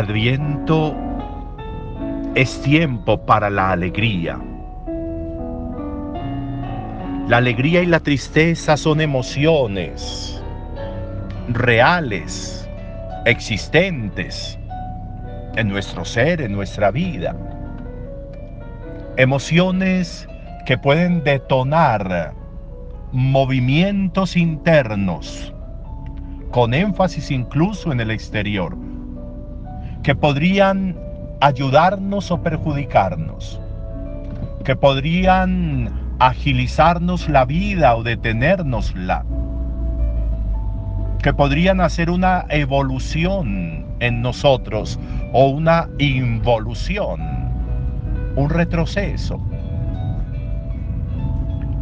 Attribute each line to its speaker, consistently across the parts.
Speaker 1: Adviento es tiempo para la alegría. La alegría y la tristeza son emociones reales, existentes en nuestro ser, en nuestra vida. Emociones que pueden detonar movimientos internos, con énfasis incluso en el exterior, que podrían ayudarnos o perjudicarnos, que podrían agilizarnos la vida o detenernosla, que podrían hacer una evolución en nosotros o una involución, un retroceso.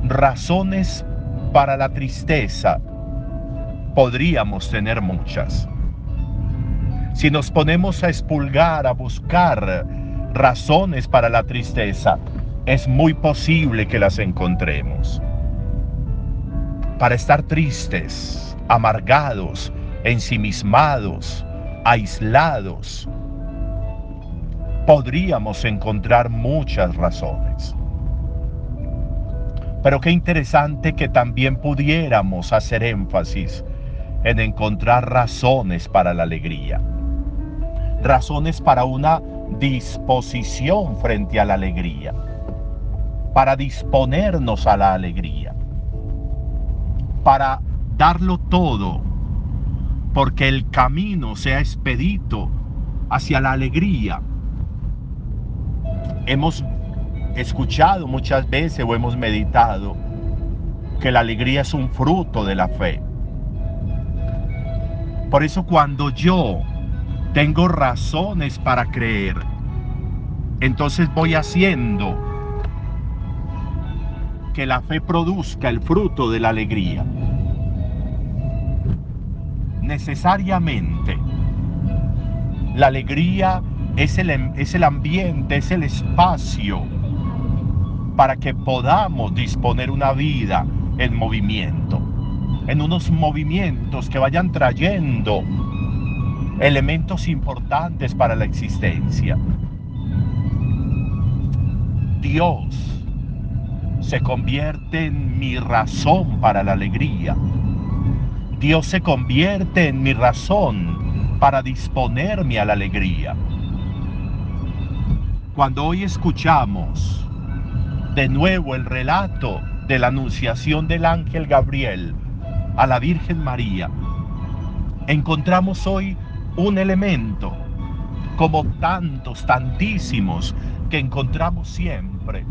Speaker 1: Razones para la tristeza podríamos tener muchas. Si nos ponemos a expulgar, a buscar razones para la tristeza, es muy posible que las encontremos. Para estar tristes, amargados, ensimismados, aislados, podríamos encontrar muchas razones. Pero qué interesante que también pudiéramos hacer énfasis en encontrar razones para la alegría. Razones para una disposición frente a la alegría para disponernos a la alegría, para darlo todo, porque el camino sea expedito hacia la alegría. Hemos escuchado muchas veces o hemos meditado que la alegría es un fruto de la fe. Por eso cuando yo tengo razones para creer, entonces voy haciendo que la fe produzca el fruto de la alegría. Necesariamente, la alegría es el, es el ambiente, es el espacio para que podamos disponer una vida en movimiento, en unos movimientos que vayan trayendo elementos importantes para la existencia. Dios se convierte en mi razón para la alegría. Dios se convierte en mi razón para disponerme a la alegría. Cuando hoy escuchamos de nuevo el relato de la anunciación del ángel Gabriel a la Virgen María, encontramos hoy un elemento, como tantos, tantísimos, que encontramos siempre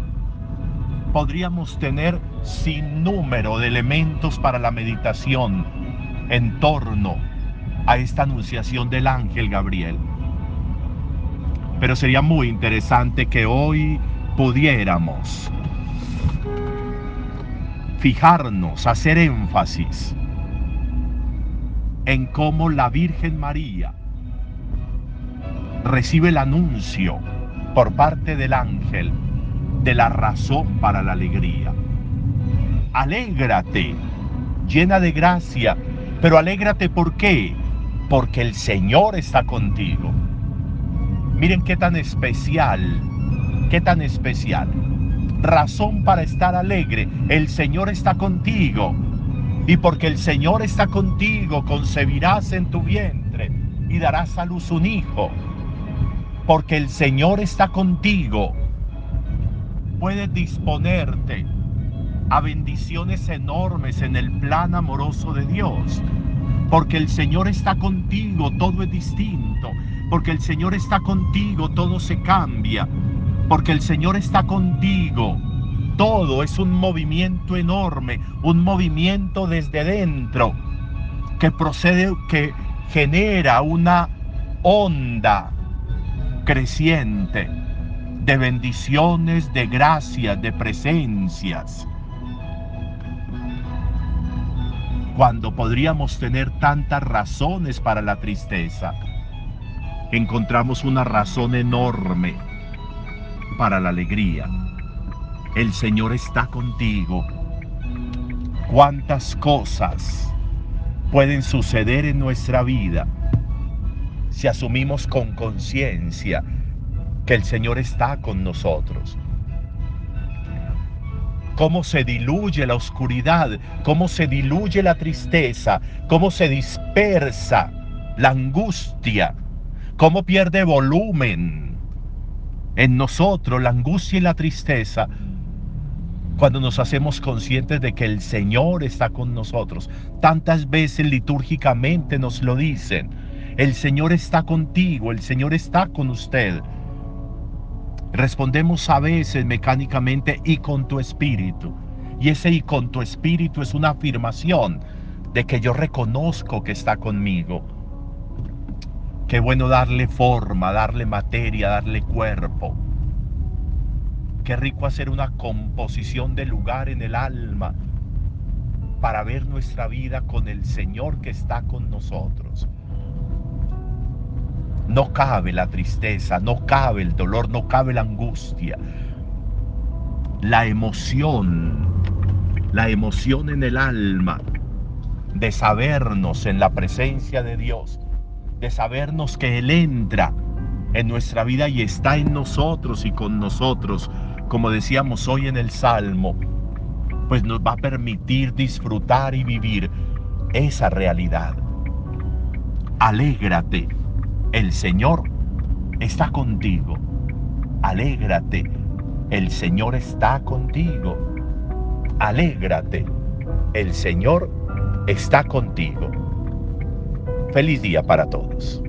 Speaker 1: podríamos tener sin número de elementos para la meditación en torno a esta anunciación del ángel Gabriel. Pero sería muy interesante que hoy pudiéramos fijarnos, hacer énfasis en cómo la Virgen María recibe el anuncio por parte del ángel de la razón para la alegría. Alégrate, llena de gracia, pero alégrate ¿por qué? Porque el Señor está contigo. Miren qué tan especial, qué tan especial. Razón para estar alegre, el Señor está contigo. Y porque el Señor está contigo, concebirás en tu vientre y darás a luz un hijo. Porque el Señor está contigo, puedes disponerte a bendiciones enormes en el plan amoroso de Dios. Porque el Señor está contigo, todo es distinto. Porque el Señor está contigo, todo se cambia. Porque el Señor está contigo, todo es un movimiento enorme, un movimiento desde dentro que procede, que genera una onda creciente de bendiciones, de gracias, de presencias. Cuando podríamos tener tantas razones para la tristeza, encontramos una razón enorme para la alegría. El Señor está contigo. ¿Cuántas cosas pueden suceder en nuestra vida si asumimos con conciencia que el Señor está con nosotros. Cómo se diluye la oscuridad, cómo se diluye la tristeza, cómo se dispersa la angustia, cómo pierde volumen en nosotros la angustia y la tristeza cuando nos hacemos conscientes de que el Señor está con nosotros. Tantas veces litúrgicamente nos lo dicen. El Señor está contigo, el Señor está con usted. Respondemos a veces mecánicamente y con tu espíritu. Y ese y con tu espíritu es una afirmación de que yo reconozco que está conmigo. Qué bueno darle forma, darle materia, darle cuerpo. Qué rico hacer una composición de lugar en el alma para ver nuestra vida con el Señor que está con nosotros. No cabe la tristeza, no cabe el dolor, no cabe la angustia. La emoción, la emoción en el alma de sabernos en la presencia de Dios, de sabernos que Él entra en nuestra vida y está en nosotros y con nosotros, como decíamos hoy en el Salmo, pues nos va a permitir disfrutar y vivir esa realidad. Alégrate el Señor está contigo. Alégrate, el Señor está contigo. Alégrate, el Señor está contigo. Feliz día para todos.